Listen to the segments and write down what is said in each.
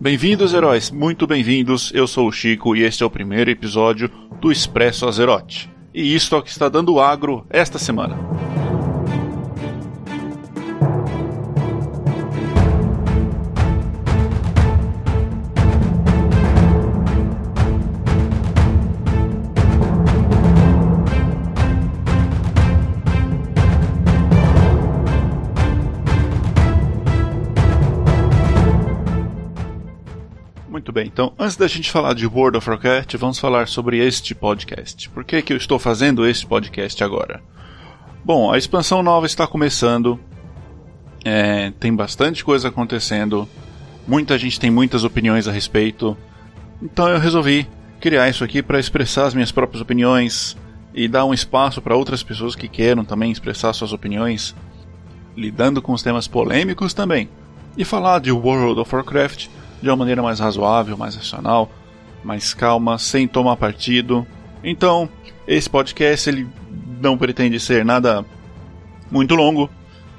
Bem-vindos, heróis, muito bem-vindos. Eu sou o Chico e este é o primeiro episódio do Expresso Azerote. E isto é o que está dando agro esta semana. Então antes da gente falar de World of Warcraft, vamos falar sobre este podcast. Por que, que eu estou fazendo este podcast agora? Bom, a expansão nova está começando, é, tem bastante coisa acontecendo, muita gente tem muitas opiniões a respeito, então eu resolvi criar isso aqui para expressar as minhas próprias opiniões e dar um espaço para outras pessoas que queiram também expressar suas opiniões, lidando com os temas polêmicos também, e falar de World of Warcraft de uma maneira mais razoável, mais racional, mais calma, sem tomar partido. Então, esse podcast ele não pretende ser nada muito longo.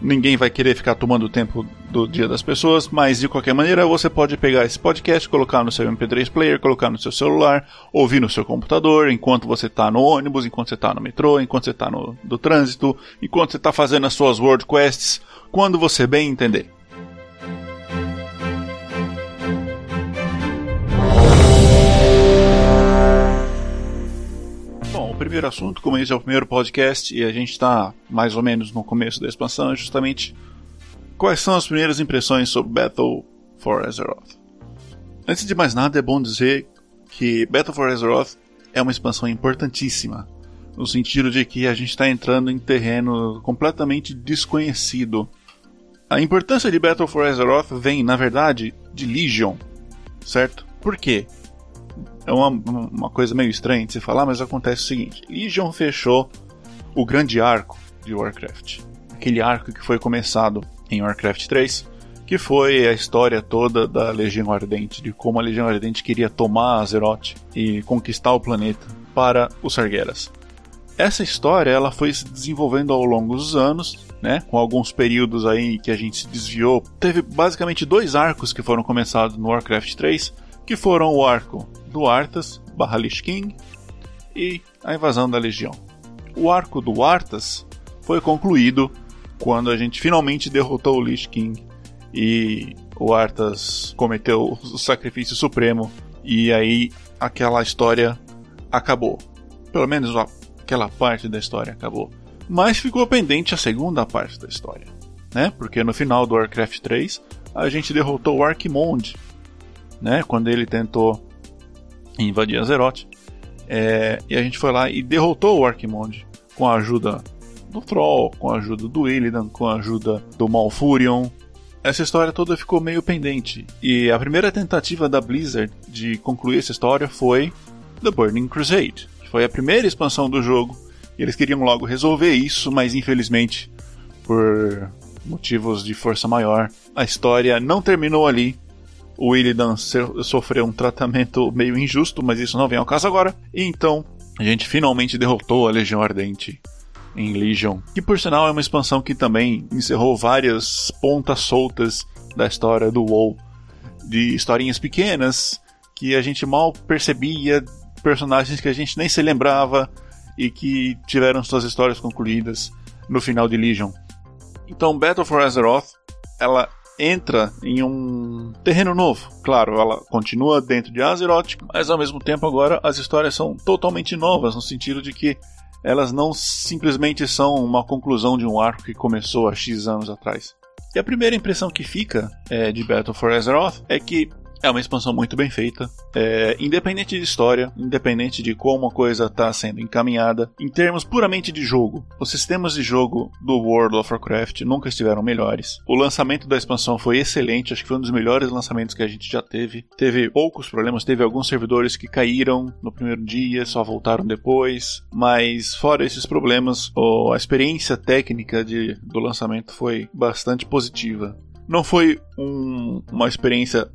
Ninguém vai querer ficar tomando o tempo do dia das pessoas, mas de qualquer maneira você pode pegar esse podcast, colocar no seu MP3 player, colocar no seu celular, ouvir no seu computador, enquanto você está no ônibus, enquanto você está no metrô, enquanto você está no, no trânsito, enquanto você está fazendo as suas World Quests, quando você bem entender. Primeiro assunto, como esse é o primeiro podcast e a gente está mais ou menos no começo da expansão, é justamente quais são as primeiras impressões sobre Battle for Azeroth. Antes de mais nada, é bom dizer que Battle for Azeroth é uma expansão importantíssima, no sentido de que a gente está entrando em terreno completamente desconhecido. A importância de Battle for Azeroth vem, na verdade, de Legion, certo? Por quê? É uma, uma coisa meio estranha de se falar, mas acontece o seguinte: Legion fechou o grande arco de Warcraft. Aquele arco que foi começado em Warcraft 3, que foi a história toda da Legião Ardente, de como a Legião Ardente queria tomar Azeroth e conquistar o planeta para os Sargeras. Essa história ela foi se desenvolvendo ao longo dos anos, né, com alguns períodos aí que a gente se desviou. Teve basicamente dois arcos que foram começados no Warcraft 3, que foram o arco do Arthas Lich King e a invasão da Legião. O arco do Arthas foi concluído quando a gente finalmente derrotou o Lich King e o Arthas cometeu o sacrifício supremo e aí aquela história acabou. Pelo menos aquela parte da história acabou. Mas ficou pendente a segunda parte da história, né? Porque no final do Warcraft 3 a gente derrotou o Archimonde né? Quando ele tentou invadir Azeroth. É, e a gente foi lá e derrotou o Archimonde com a ajuda do Troll, com a ajuda do Illidan, com a ajuda do Malfurion. Essa história toda ficou meio pendente. E a primeira tentativa da Blizzard de concluir essa história foi The Burning Crusade, que foi a primeira expansão do jogo. E eles queriam logo resolver isso, mas infelizmente, por motivos de força maior, a história não terminou ali o Illidan sofreu um tratamento meio injusto, mas isso não vem ao caso agora. E então, a gente finalmente derrotou a Legião Ardente em Legion, que por sinal é uma expansão que também encerrou várias pontas soltas da história do WoW, de historinhas pequenas que a gente mal percebia, personagens que a gente nem se lembrava e que tiveram suas histórias concluídas no final de Legion. Então, Battle for Azeroth, ela entra em um terreno novo. Claro, ela continua dentro de Azeroth, mas ao mesmo tempo agora as histórias são totalmente novas, no sentido de que elas não simplesmente são uma conclusão de um arco que começou há X anos atrás. E a primeira impressão que fica é, de Battle for Azeroth é que é uma expansão muito bem feita, é, independente de história, independente de como a coisa está sendo encaminhada, em termos puramente de jogo. Os sistemas de jogo do World of Warcraft nunca estiveram melhores. O lançamento da expansão foi excelente, acho que foi um dos melhores lançamentos que a gente já teve. Teve poucos problemas, teve alguns servidores que caíram no primeiro dia, só voltaram depois, mas fora esses problemas, a experiência técnica de, do lançamento foi bastante positiva. Não foi um, uma experiência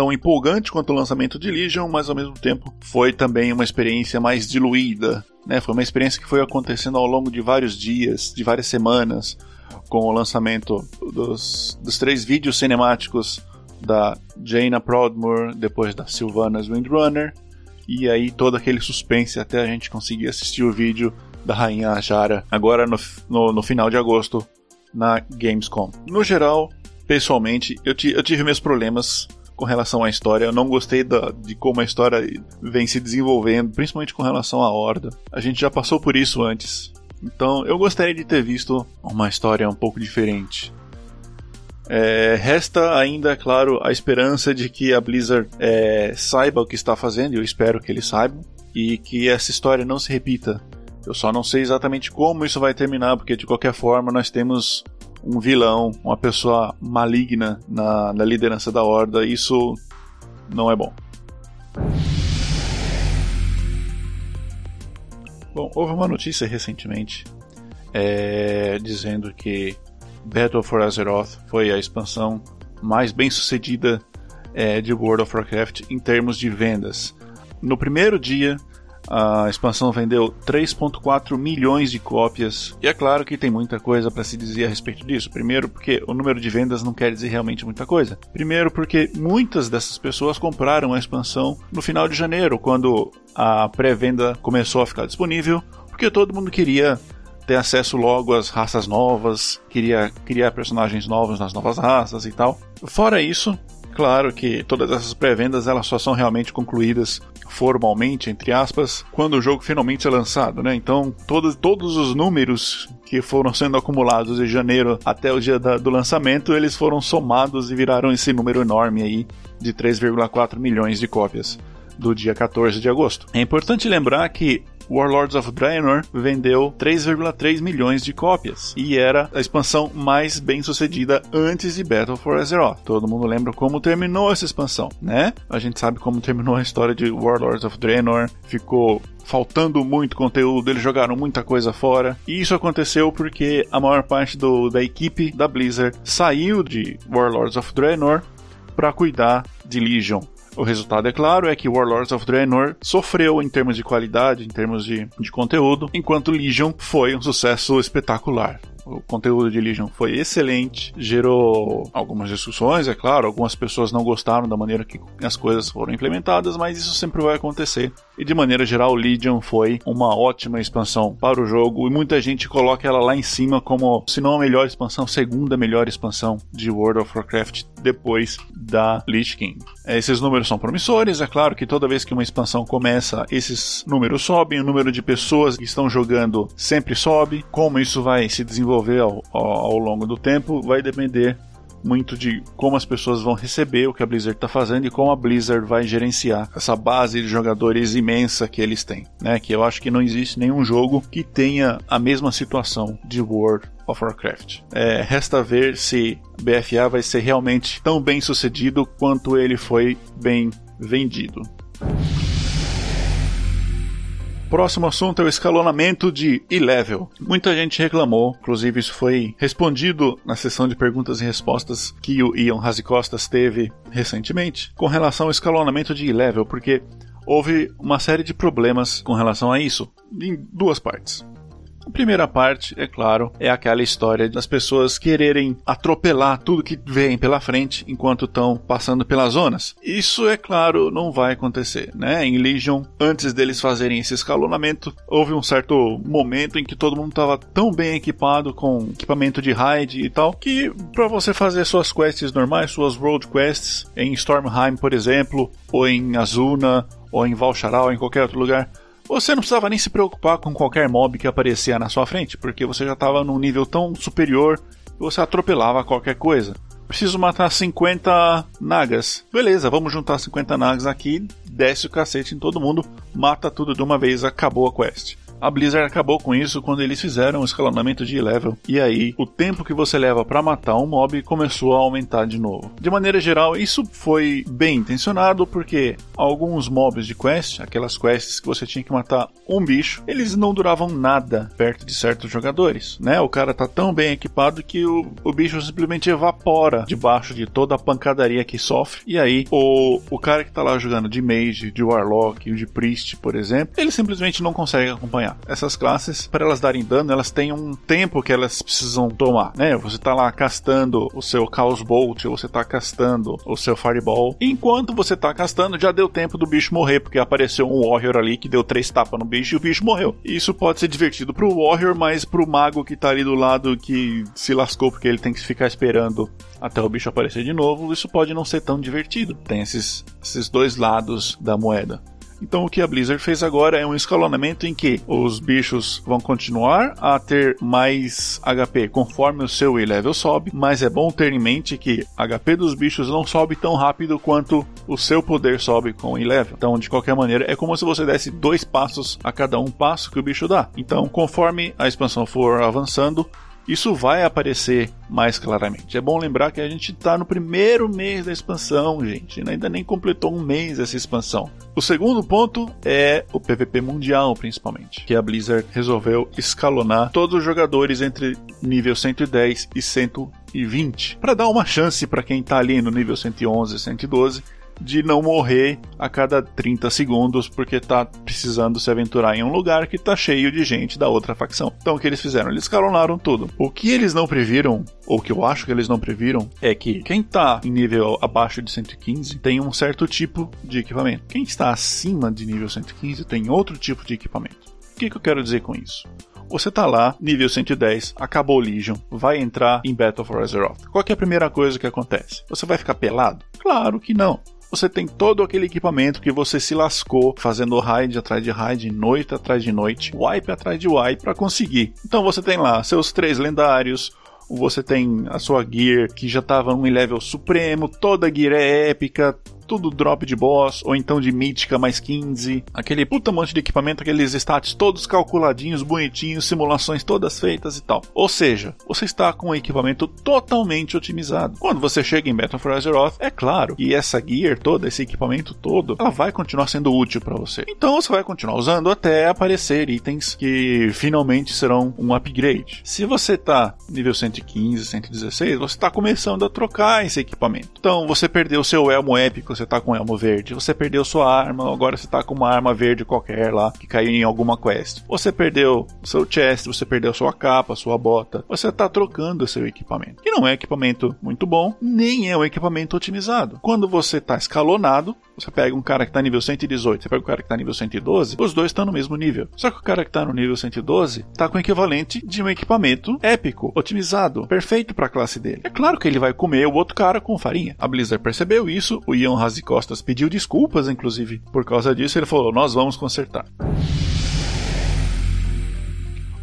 tão empolgante quanto o lançamento de Legion, mas ao mesmo tempo foi também uma experiência mais diluída. Né? Foi uma experiência que foi acontecendo ao longo de vários dias, de várias semanas, com o lançamento dos, dos três vídeos cinemáticos da Jaina Proudmoore, depois da Sylvanas Windrunner, e aí todo aquele suspense até a gente conseguir assistir o vídeo da Rainha Ajara, agora no, no, no final de agosto, na Gamescom. No geral, pessoalmente, eu, eu tive meus problemas com relação à história. Eu não gostei da, de como a história vem se desenvolvendo, principalmente com relação à Horda. A gente já passou por isso antes. Então eu gostaria de ter visto uma história um pouco diferente. É, resta ainda, claro, a esperança de que a Blizzard é, saiba o que está fazendo, eu espero que eles saibam, e que essa história não se repita. Eu só não sei exatamente como isso vai terminar, porque de qualquer forma nós temos um vilão, uma pessoa maligna na, na liderança da Horda, isso não é bom. Bom, houve uma notícia recentemente é, dizendo que Battle for Azeroth foi a expansão mais bem sucedida é, de World of Warcraft em termos de vendas. No primeiro dia, a expansão vendeu 3.4 milhões de cópias. E é claro que tem muita coisa para se dizer a respeito disso. Primeiro, porque o número de vendas não quer dizer realmente muita coisa. Primeiro, porque muitas dessas pessoas compraram a expansão no final de janeiro, quando a pré-venda começou a ficar disponível, porque todo mundo queria ter acesso logo às raças novas, queria criar personagens novos nas novas raças e tal. Fora isso, claro que todas essas pré-vendas elas só são realmente concluídas formalmente, entre aspas, quando o jogo finalmente é lançado, né? Então, todos, todos os números que foram sendo acumulados de janeiro até o dia da, do lançamento, eles foram somados e viraram esse número enorme aí de 3,4 milhões de cópias do dia 14 de agosto. É importante lembrar que Warlords of Draenor vendeu 3,3 milhões de cópias e era a expansão mais bem sucedida antes de Battle for Azeroth. Todo mundo lembra como terminou essa expansão, né? A gente sabe como terminou a história de Warlords of Draenor, ficou faltando muito conteúdo, eles jogaram muita coisa fora. E isso aconteceu porque a maior parte do, da equipe da Blizzard saiu de Warlords of Draenor para cuidar de Legion. O resultado, é claro, é que Warlords of Draenor sofreu em termos de qualidade, em termos de, de conteúdo, enquanto Legion foi um sucesso espetacular. O conteúdo de Legion foi excelente, gerou algumas discussões, é claro, algumas pessoas não gostaram da maneira que as coisas foram implementadas, mas isso sempre vai acontecer. E de maneira geral, Legion foi uma ótima expansão para o jogo e muita gente coloca ela lá em cima como, se não a melhor expansão, segunda melhor expansão de World of Warcraft depois da Lich King. Esses números são promissores, é claro que toda vez que uma expansão começa, esses números sobem, o número de pessoas que estão jogando sempre sobe. Como isso vai se desenvolver ao, ao, ao longo do tempo vai depender muito de como as pessoas vão receber o que a Blizzard está fazendo e como a Blizzard vai gerenciar essa base de jogadores imensa que eles têm, né? Que eu acho que não existe nenhum jogo que tenha a mesma situação de World of Warcraft. É, resta ver se BFA vai ser realmente tão bem sucedido quanto ele foi bem vendido. Próximo assunto é o escalonamento de E-Level. Muita gente reclamou, inclusive isso foi respondido na sessão de perguntas e respostas que o Ian Razicostas teve recentemente, com relação ao escalonamento de E-Level, porque houve uma série de problemas com relação a isso, em duas partes. A primeira parte, é claro, é aquela história das pessoas quererem atropelar tudo que vem pela frente enquanto estão passando pelas zonas. Isso, é claro, não vai acontecer, né? Em Legion, antes deles fazerem esse escalonamento, houve um certo momento em que todo mundo estava tão bem equipado com equipamento de raid e tal, que para você fazer suas quests normais, suas road quests em Stormheim, por exemplo, ou em Azuna, ou em Valcharal, ou em qualquer outro lugar, você não precisava nem se preocupar com qualquer mob que aparecia na sua frente, porque você já estava num nível tão superior que você atropelava qualquer coisa. Preciso matar 50 nagas. Beleza, vamos juntar 50 nagas aqui, desce o cacete em todo mundo, mata tudo de uma vez, acabou a quest. A Blizzard acabou com isso quando eles fizeram o escalonamento de level. E aí, o tempo que você leva para matar um mob começou a aumentar de novo. De maneira geral, isso foi bem intencionado porque alguns mobs de quest, aquelas quests que você tinha que matar um bicho, eles não duravam nada perto de certos jogadores, né? O cara tá tão bem equipado que o, o bicho simplesmente evapora debaixo de toda a pancadaria que sofre. E aí, o, o cara que tá lá jogando de mage, de warlock, de priest, por exemplo, ele simplesmente não consegue acompanhar Essas classes, para elas darem dano, elas têm um tempo que elas precisam tomar, né? Você tá lá castando o seu Chaos Bolt, ou você tá castando o seu Fireball. Enquanto você tá castando, já deu tempo do bicho morrer, porque apareceu um Warrior ali que deu três tapas no bicho e o bicho morreu. Isso pode ser divertido pro Warrior, mas pro mago que tá ali do lado que se lascou porque ele tem que ficar esperando até o bicho aparecer de novo, isso pode não ser tão divertido. Tem esses, esses dois lados da moeda. Então o que a Blizzard fez agora é um escalonamento em que os bichos vão continuar a ter mais HP conforme o seu E-level sobe, mas é bom ter em mente que HP dos bichos não sobe tão rápido quanto o seu poder sobe com o E-level. Então, de qualquer maneira, é como se você desse dois passos a cada um passo que o bicho dá. Então, conforme a expansão for avançando, isso vai aparecer mais claramente. É bom lembrar que a gente está no primeiro mês da expansão, gente. Ainda nem completou um mês essa expansão. O segundo ponto é o PVP mundial, principalmente, que a Blizzard resolveu escalonar todos os jogadores entre nível 110 e 120, para dar uma chance para quem está ali no nível 111, 112 de não morrer a cada 30 segundos porque tá precisando se aventurar em um lugar que tá cheio de gente da outra facção. Então o que eles fizeram? Eles escalonaram tudo. O que eles não previram, ou que eu acho que eles não previram, é que quem tá em nível abaixo de 115 tem um certo tipo de equipamento. Quem está acima de nível 115 tem outro tipo de equipamento. O que, que eu quero dizer com isso? Você tá lá, nível 110, acabou o Legion, vai entrar em Battle for Azeroth. Qual é a primeira coisa que acontece? Você vai ficar pelado? Claro que não você tem todo aquele equipamento que você se lascou fazendo raid atrás de raid, noite atrás de noite, wipe atrás de wipe para conseguir. Então você tem lá seus três lendários, você tem a sua gear que já estava em level supremo, toda gear é épica, tudo drop de boss, ou então de mítica mais 15, aquele puta monte de equipamento, aqueles stats todos calculadinhos, bonitinhos, simulações todas feitas e tal. Ou seja, você está com um equipamento totalmente otimizado. Quando você chega em Battle for Azeroth, é claro que essa gear toda, esse equipamento todo, ela vai continuar sendo útil para você. Então você vai continuar usando até aparecer itens que finalmente serão um upgrade. Se você tá nível 115, 116, você está começando a trocar esse equipamento. Então você perdeu seu elmo épico, você tá com elmo verde. Você perdeu sua arma, agora você tá com uma arma verde qualquer lá, que caiu em alguma quest. Você perdeu seu chest, você perdeu sua capa, sua bota. Você tá trocando seu equipamento. Que não é equipamento muito bom, nem é um equipamento otimizado. Quando você tá escalonado, você pega um cara que tá nível 118, você pega um cara que tá nível 112, os dois estão no mesmo nível. Só que o cara que tá no nível 112 tá com o equivalente de um equipamento épico, otimizado, perfeito para a classe dele. É claro que ele vai comer o outro cara com farinha. A Blizzard percebeu isso, o Ian Razi Costas pediu desculpas, inclusive, por causa disso. Ele falou: Nós vamos consertar.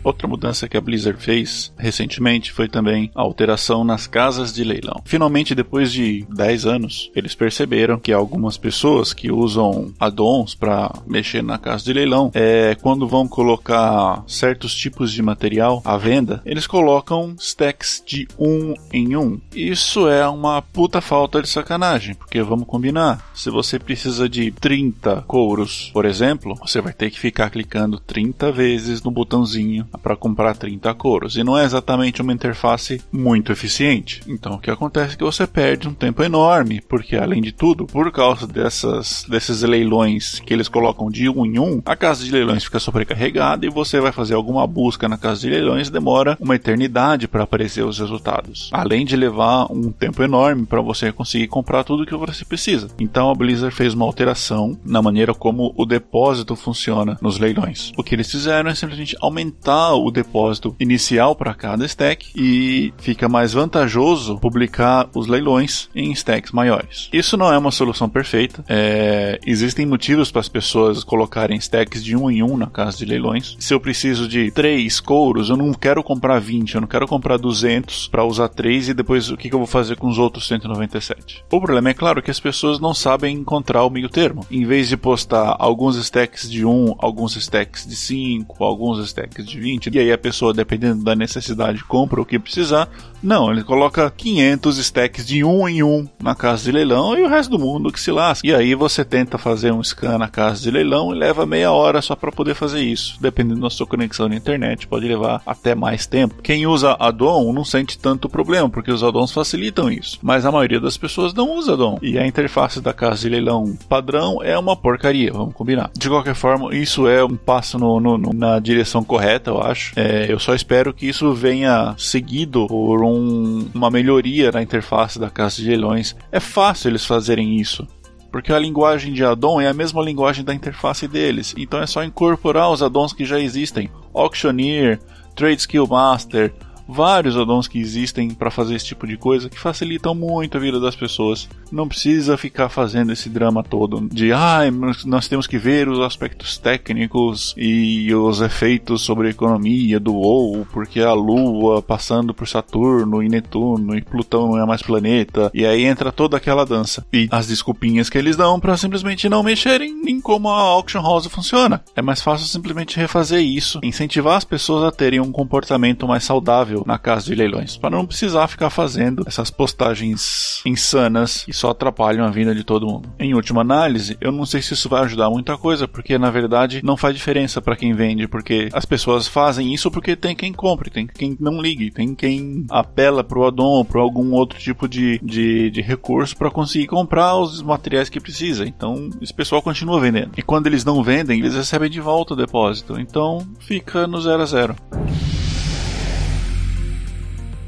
Outra mudança que a Blizzard fez recentemente foi também a alteração nas casas de leilão. Finalmente, depois de 10 anos, eles perceberam que algumas pessoas que usam addons para mexer na casa de leilão, é, quando vão colocar certos tipos de material à venda, eles colocam stacks de um em um. Isso é uma puta falta de sacanagem, porque vamos combinar, se você precisa de 30 couros, por exemplo, você vai ter que ficar clicando 30 vezes no botãozinho para comprar 30 coros. E não é exatamente uma interface muito eficiente. Então o que acontece é que você perde um tempo enorme, porque além de tudo, por causa dessas, desses leilões que eles colocam de um em um, a casa de leilões fica sobrecarregada e você vai fazer alguma busca na casa de leilões, demora uma eternidade para aparecer os resultados. Além de levar um tempo enorme para você conseguir comprar tudo que você precisa. Então a Blizzard fez uma alteração na maneira como o depósito funciona nos leilões. O que eles fizeram é simplesmente aumentar o depósito inicial para cada stack e fica mais vantajoso publicar os leilões em stacks maiores. Isso não é uma solução perfeita. É, existem motivos para as pessoas colocarem stacks de um em um na casa de leilões. Se eu preciso de três couros, eu não quero comprar 20, eu não quero comprar 200 para usar três e depois o que, que eu vou fazer com os outros 197. O problema é claro que as pessoas não sabem encontrar o meio termo. Em vez de postar alguns stacks de um, alguns stacks de 5, alguns stacks de 20, 20, e aí a pessoa, dependendo da necessidade, compra o que precisar. Não, ele coloca 500 stacks de um em um na casa de leilão e o resto do mundo que se lasca. E aí você tenta fazer um scan na casa de leilão e leva meia hora só para poder fazer isso. Dependendo da sua conexão na internet, pode levar até mais tempo. Quem usa addon não sente tanto problema, porque os addons facilitam isso. Mas a maioria das pessoas não usa addon. E a interface da casa de leilão padrão é uma porcaria, vamos combinar. De qualquer forma, isso é um passo no, no, no, na direção correta, eu acho. É, eu só espero que isso venha seguido por um, uma melhoria na interface da casa de leilões. É fácil eles fazerem isso. Porque a linguagem de addon é a mesma linguagem da interface deles. Então é só incorporar os addons que já existem. Auctioneer, Trade Skill Master, vários addons que existem para fazer esse tipo de coisa que facilitam muito a vida das pessoas. Não precisa ficar fazendo esse drama todo de ah, nós temos que ver os aspectos técnicos e os efeitos sobre a economia do WoW, porque a Lua passando por Saturno e Netuno e Plutão não é mais planeta. E aí entra toda aquela dança. E as desculpinhas que eles dão para simplesmente não mexerem em como a Auction House funciona. É mais fácil simplesmente refazer isso, incentivar as pessoas a terem um comportamento mais saudável na casa de leilões, para não precisar ficar fazendo essas postagens insanas que só atrapalham a vida de todo mundo. Em última análise, eu não sei se isso vai ajudar muita coisa, porque na verdade não faz diferença para quem vende, porque as pessoas fazem isso porque tem quem compre, tem quem não ligue, tem quem apela pro addon ou para algum outro tipo de, de, de recurso para conseguir comprar os materiais que precisa. Então, esse pessoal continua vendendo. E quando eles não vendem, eles recebem de volta o depósito. Então, fica no zero a zero.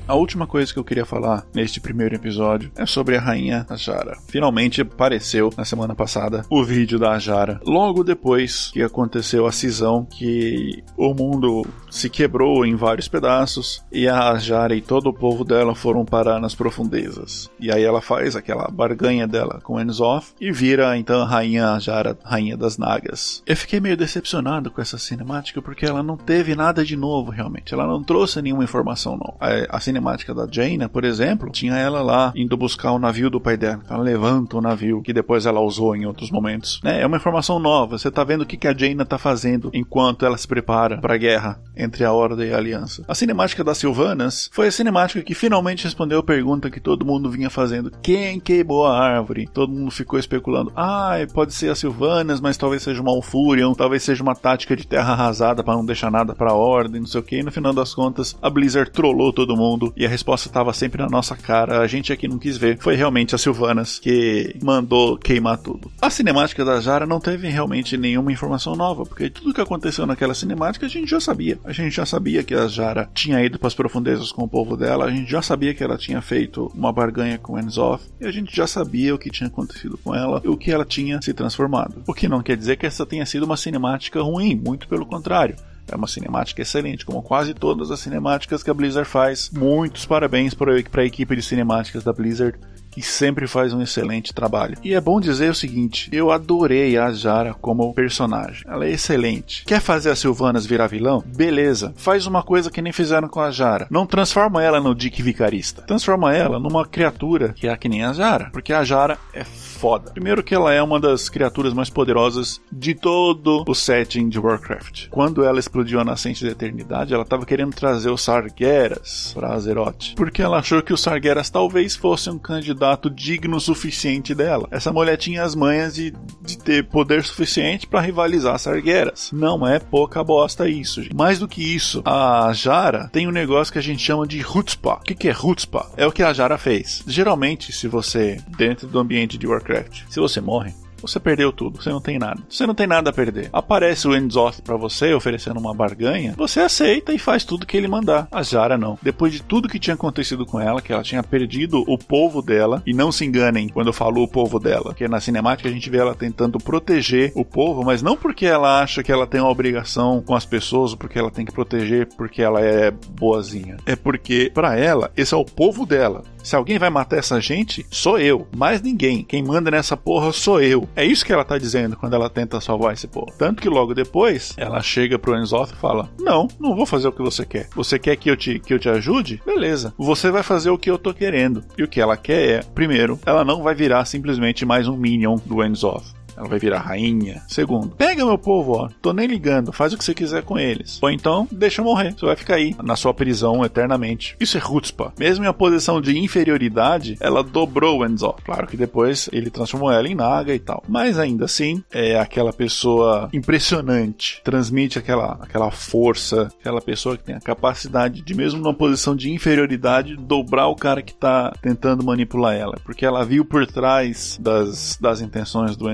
A última coisa que eu queria falar neste primeiro episódio é sobre a rainha Ajara. Finalmente apareceu na semana passada o vídeo da Ajara. Logo depois que aconteceu a cisão que o mundo se quebrou em vários pedaços e a Ajara e todo o povo dela foram parar nas profundezas. E aí ela faz aquela barganha dela com Enzoth e vira então a rainha Ajara, rainha das Nagas. Eu fiquei meio decepcionado com essa cinemática porque ela não teve nada de novo realmente. Ela não trouxe nenhuma informação nova. A, a cinemática da Jaina, por exemplo, tinha ela lá indo buscar o navio do pai dela. Ela levanta o navio, que depois ela usou em outros momentos. Né? É uma informação nova. Você tá vendo o que, que a Jaina tá fazendo enquanto ela se prepara para a guerra entre a Horda e a Aliança. A cinemática das Silvanas foi a cinemática que finalmente respondeu a pergunta que todo mundo vinha fazendo: quem queimou a árvore? Todo mundo ficou especulando: ah, pode ser as Silvanas, mas talvez seja uma Alfurion, talvez seja uma tática de terra arrasada para não deixar nada para a Ordem, não sei o que. E no final das contas, a Blizzard trollou todo mundo e a resposta estava sempre na nossa cara. A gente aqui não quis ver. Foi realmente as Silvanas que mandou queimar tudo. A cinemática da Jara não teve realmente nenhuma informação nova, porque tudo que aconteceu naquela cinemática a gente já sabia. A gente já sabia que a Jara tinha ido para as profundezas com o povo dela, a gente já sabia que ela tinha feito uma barganha com Enzoth, e a gente já sabia o que tinha acontecido com ela e o que ela tinha se transformado. O que não quer dizer que essa tenha sido uma cinemática ruim, muito pelo contrário. É uma cinemática excelente, como quase todas as cinemáticas que a Blizzard faz. Muitos parabéns para a equipe de cinemáticas da Blizzard que sempre faz um excelente trabalho. E é bom dizer o seguinte: eu adorei a Jara como personagem. Ela é excelente. Quer fazer a Silvanas virar vilão? Beleza. Faz uma coisa que nem fizeram com a Jara. Não transforma ela no Dick Vicarista. Transforma ela numa criatura que é que nem a Jara. Porque a Jara é foda. Primeiro que ela é uma das criaturas mais poderosas de todo o setting de Warcraft. Quando ela explodiu a nascente da eternidade, ela estava querendo trazer os Sargeras para Azeroth, porque ela achou que os Sargeras talvez fossem um candidato digno o suficiente dela. Essa mulher tinha as manhas de, de ter poder suficiente para rivalizar Sargeras. Não é pouca bosta isso. Gente. Mais do que isso, a Jara tem um negócio que a gente chama de Hutzpah. O que, que é Hutzpah? É o que a Jara fez. Geralmente, se você, dentro do ambiente de Warcraft. Se você morre, você perdeu tudo, você não tem nada. Você não tem nada a perder. Aparece o Enzoth para você oferecendo uma barganha, você aceita e faz tudo que ele mandar. A Jara não. Depois de tudo que tinha acontecido com ela, que ela tinha perdido o povo dela, e não se enganem quando eu falo o povo dela, porque na cinemática a gente vê ela tentando proteger o povo, mas não porque ela acha que ela tem uma obrigação com as pessoas, porque ela tem que proteger porque ela é boazinha. É porque para ela esse é o povo dela. Se alguém vai matar essa gente, sou eu. Mais ninguém. Quem manda nessa porra sou eu. É isso que ela tá dizendo quando ela tenta salvar esse povo. Tanto que logo depois, ela chega pro Enzoth e fala: Não, não vou fazer o que você quer. Você quer que eu te, que eu te ajude? Beleza. Você vai fazer o que eu tô querendo. E o que ela quer é, primeiro, ela não vai virar simplesmente mais um minion do Enzoth ela vai virar rainha. Segundo, pega meu povo, ó, tô nem ligando, faz o que você quiser com eles. Ou então, deixa eu morrer, você vai ficar aí, na sua prisão eternamente. Isso é Hutzpah. Mesmo em uma posição de inferioridade, ela dobrou o Enzo. Claro que depois ele transformou ela em Naga e tal. Mas ainda assim, é aquela pessoa impressionante, transmite aquela, aquela força, aquela pessoa que tem a capacidade de, mesmo numa posição de inferioridade, dobrar o cara que tá tentando manipular ela. Porque ela viu por trás das, das intenções do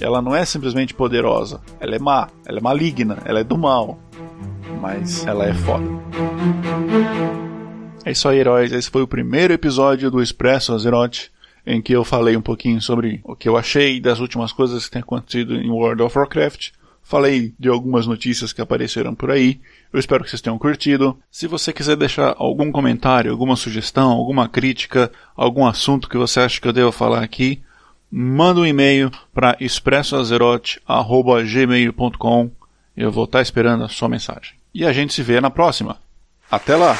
Ela não é simplesmente poderosa, ela é má, ela é maligna, ela é do mal. Mas ela é foda. É isso aí, heróis. Esse foi o primeiro episódio do Expresso Azeroth, em que eu falei um pouquinho sobre o que eu achei das últimas coisas que têm acontecido em World of Warcraft. Falei de algumas notícias que apareceram por aí. Eu espero que vocês tenham curtido. Se você quiser deixar algum comentário, alguma sugestão, alguma crítica, algum assunto que você acha que eu devo falar aqui, manda um e-mail para expressoazerote.gmail.com. Eu vou estar esperando a sua mensagem. E a gente se vê na próxima. Até lá!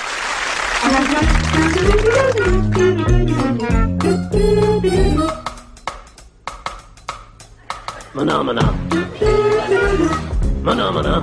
Mana mana. Mana mana.